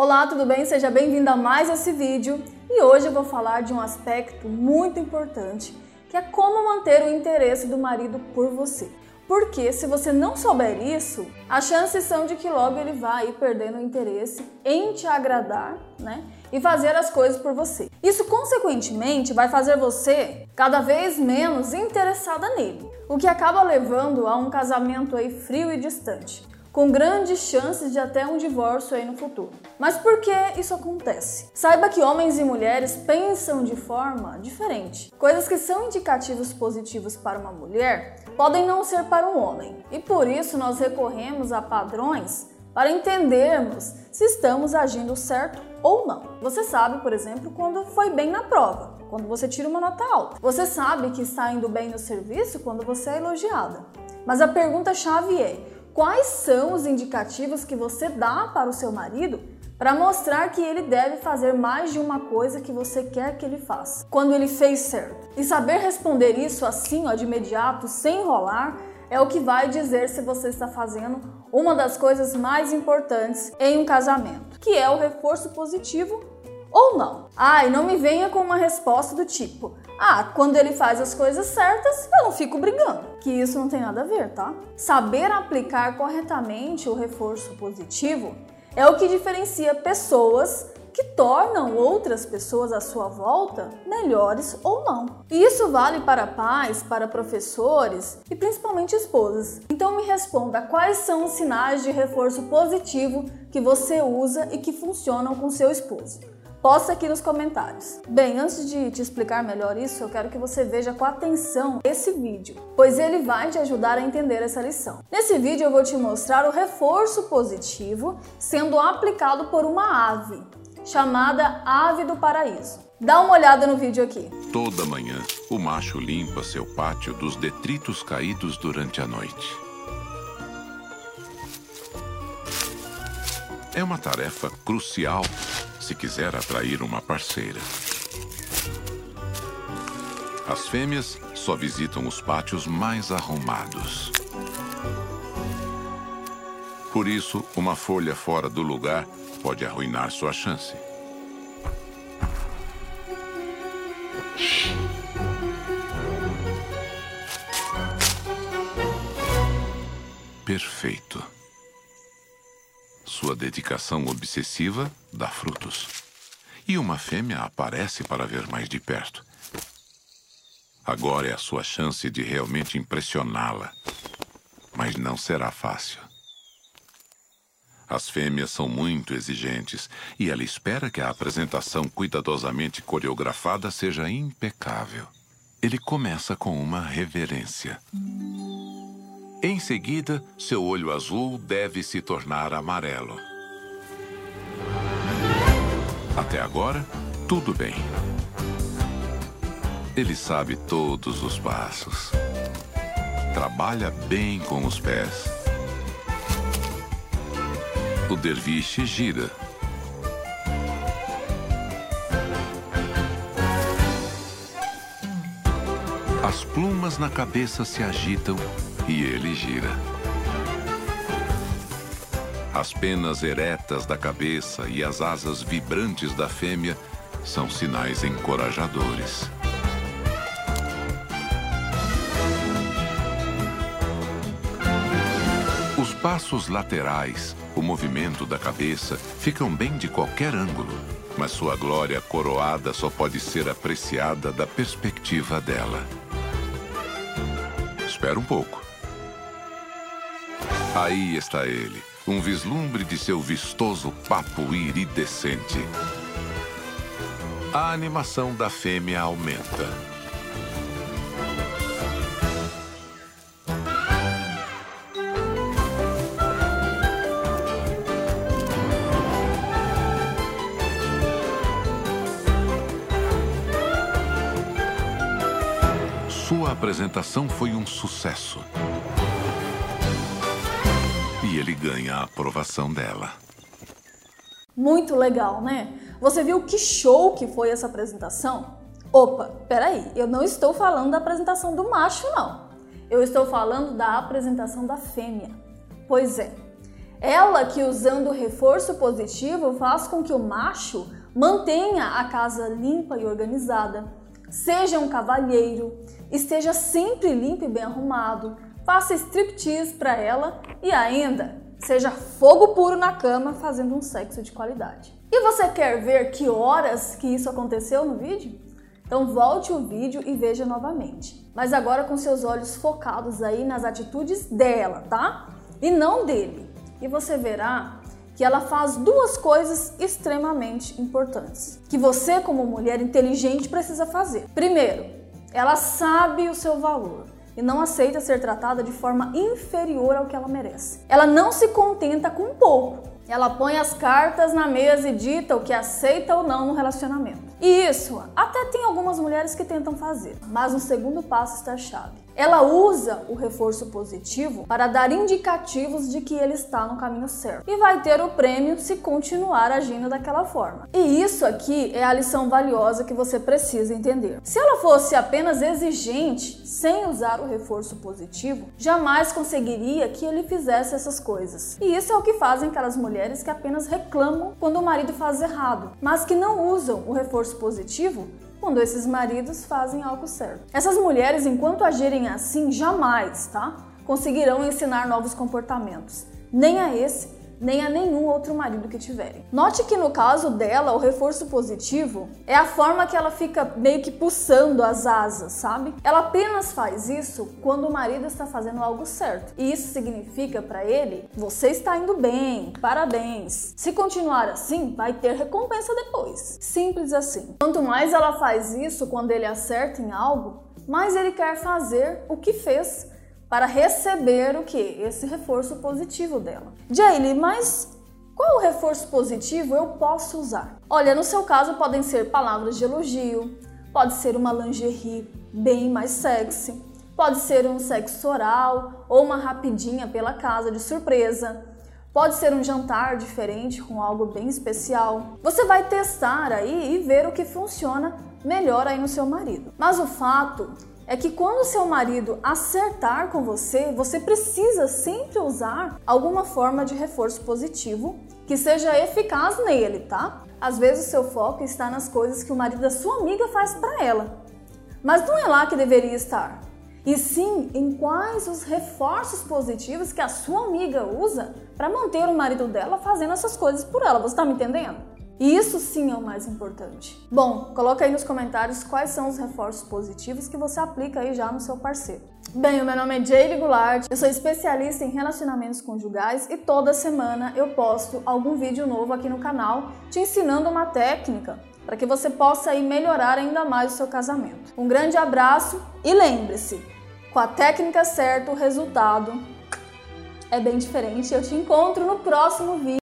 Olá, tudo bem? Seja bem-vindo a mais esse vídeo e hoje eu vou falar de um aspecto muito importante que é como manter o interesse do marido por você. Porque se você não souber isso, as chances são de que logo ele vá ir perdendo o interesse em te agradar, né? E fazer as coisas por você. Isso, consequentemente, vai fazer você cada vez menos interessada nele, o que acaba levando a um casamento aí frio e distante com grandes chances de até um divórcio aí no futuro. Mas por que isso acontece? Saiba que homens e mulheres pensam de forma diferente. Coisas que são indicativos positivos para uma mulher podem não ser para um homem. E por isso nós recorremos a padrões para entendermos se estamos agindo certo ou não. Você sabe, por exemplo, quando foi bem na prova, quando você tira uma nota alta. Você sabe que está indo bem no serviço quando você é elogiada. Mas a pergunta chave é: quais são os indicativos que você dá para o seu marido para mostrar que ele deve fazer mais de uma coisa que você quer que ele faça, quando ele fez certo. E saber responder isso assim, ó, de imediato, sem enrolar, é o que vai dizer se você está fazendo uma das coisas mais importantes em um casamento, que é o reforço positivo ou não. Ah, e não me venha com uma resposta do tipo: ah, quando ele faz as coisas certas, eu não fico brigando. Que isso não tem nada a ver, tá? Saber aplicar corretamente o reforço positivo é o que diferencia pessoas que tornam outras pessoas à sua volta melhores ou não. E isso vale para pais, para professores e principalmente esposas. Então me responda quais são os sinais de reforço positivo que você usa e que funcionam com seu esposo. Posta aqui nos comentários. Bem, antes de te explicar melhor isso, eu quero que você veja com atenção esse vídeo, pois ele vai te ajudar a entender essa lição. Nesse vídeo eu vou te mostrar o reforço positivo sendo aplicado por uma ave, chamada ave do paraíso. Dá uma olhada no vídeo aqui. Toda manhã, o macho limpa seu pátio dos detritos caídos durante a noite. É uma tarefa crucial se quiser atrair uma parceira. As fêmeas só visitam os pátios mais arrumados. Por isso, uma folha fora do lugar pode arruinar sua chance. Perfeito. Sua dedicação obsessiva dá frutos. E uma fêmea aparece para ver mais de perto. Agora é a sua chance de realmente impressioná-la. Mas não será fácil. As fêmeas são muito exigentes e ela espera que a apresentação cuidadosamente coreografada seja impecável. Ele começa com uma reverência. Em seguida, seu olho azul deve se tornar amarelo. Até agora, tudo bem. Ele sabe todos os passos. Trabalha bem com os pés. O derviche gira. As plumas na cabeça se agitam e ele gira. As penas eretas da cabeça e as asas vibrantes da fêmea são sinais encorajadores. Os passos laterais, o movimento da cabeça, ficam bem de qualquer ângulo, mas sua glória coroada só pode ser apreciada da perspectiva dela. Espera um pouco. Aí está ele, um vislumbre de seu vistoso papo iridescente. A animação da fêmea aumenta. Sua apresentação foi um sucesso e ele ganha a aprovação dela. Muito legal, né? Você viu que show que foi essa apresentação? Opa, peraí, eu não estou falando da apresentação do macho, não. Eu estou falando da apresentação da fêmea. Pois é, Ela que usando o reforço positivo faz com que o macho mantenha a casa limpa e organizada, seja um cavalheiro, esteja sempre limpo e bem arrumado, faça striptease para ela e ainda seja fogo puro na cama fazendo um sexo de qualidade. E você quer ver que horas que isso aconteceu no vídeo? Então volte o vídeo e veja novamente. Mas agora com seus olhos focados aí nas atitudes dela, tá? E não dele. E você verá que ela faz duas coisas extremamente importantes, que você como mulher inteligente precisa fazer. Primeiro, ela sabe o seu valor e não aceita ser tratada de forma inferior ao que ela merece. Ela não se contenta com pouco. Ela põe as cartas na mesa e dita o que aceita ou não no relacionamento. E isso até tem algumas mulheres que tentam fazer, mas no segundo passo está a chave. Ela usa o reforço positivo para dar indicativos de que ele está no caminho certo e vai ter o prêmio se continuar agindo daquela forma. E isso aqui é a lição valiosa que você precisa entender. Se ela fosse apenas exigente, sem usar o reforço positivo, jamais conseguiria que ele fizesse essas coisas. E isso é o que fazem aquelas mulheres que apenas reclamam quando o marido faz errado, mas que não usam o reforço positivo quando esses maridos fazem algo certo. Essas mulheres, enquanto agirem assim, jamais, tá? Conseguirão ensinar novos comportamentos, nem a esse nem a nenhum outro marido que tiverem. Note que no caso dela, o reforço positivo é a forma que ela fica meio que pulsando as asas, sabe? Ela apenas faz isso quando o marido está fazendo algo certo. E isso significa para ele: você está indo bem, parabéns. Se continuar assim, vai ter recompensa depois. Simples assim. Quanto mais ela faz isso quando ele acerta em algo, mais ele quer fazer o que fez para receber o que? Esse reforço positivo dela. Jaylee, mas qual reforço positivo eu posso usar? Olha, no seu caso podem ser palavras de elogio, pode ser uma lingerie bem mais sexy, pode ser um sexo oral ou uma rapidinha pela casa de surpresa. Pode ser um jantar diferente com algo bem especial. Você vai testar aí e ver o que funciona melhor aí no seu marido. Mas o fato é que quando seu marido acertar com você, você precisa sempre usar alguma forma de reforço positivo que seja eficaz nele, tá? Às vezes o seu foco está nas coisas que o marido da sua amiga faz para ela. Mas não é lá que deveria estar. E sim em quais os reforços positivos que a sua amiga usa para manter o marido dela fazendo essas coisas por ela. Você está me entendendo? E isso sim é o mais importante. Bom, coloca aí nos comentários quais são os reforços positivos que você aplica aí já no seu parceiro. Bem, o meu nome é Jaylee Goulart, eu sou especialista em relacionamentos conjugais e toda semana eu posto algum vídeo novo aqui no canal te ensinando uma técnica para que você possa aí melhorar ainda mais o seu casamento. Um grande abraço e lembre-se, com a técnica certa o resultado é bem diferente. Eu te encontro no próximo vídeo.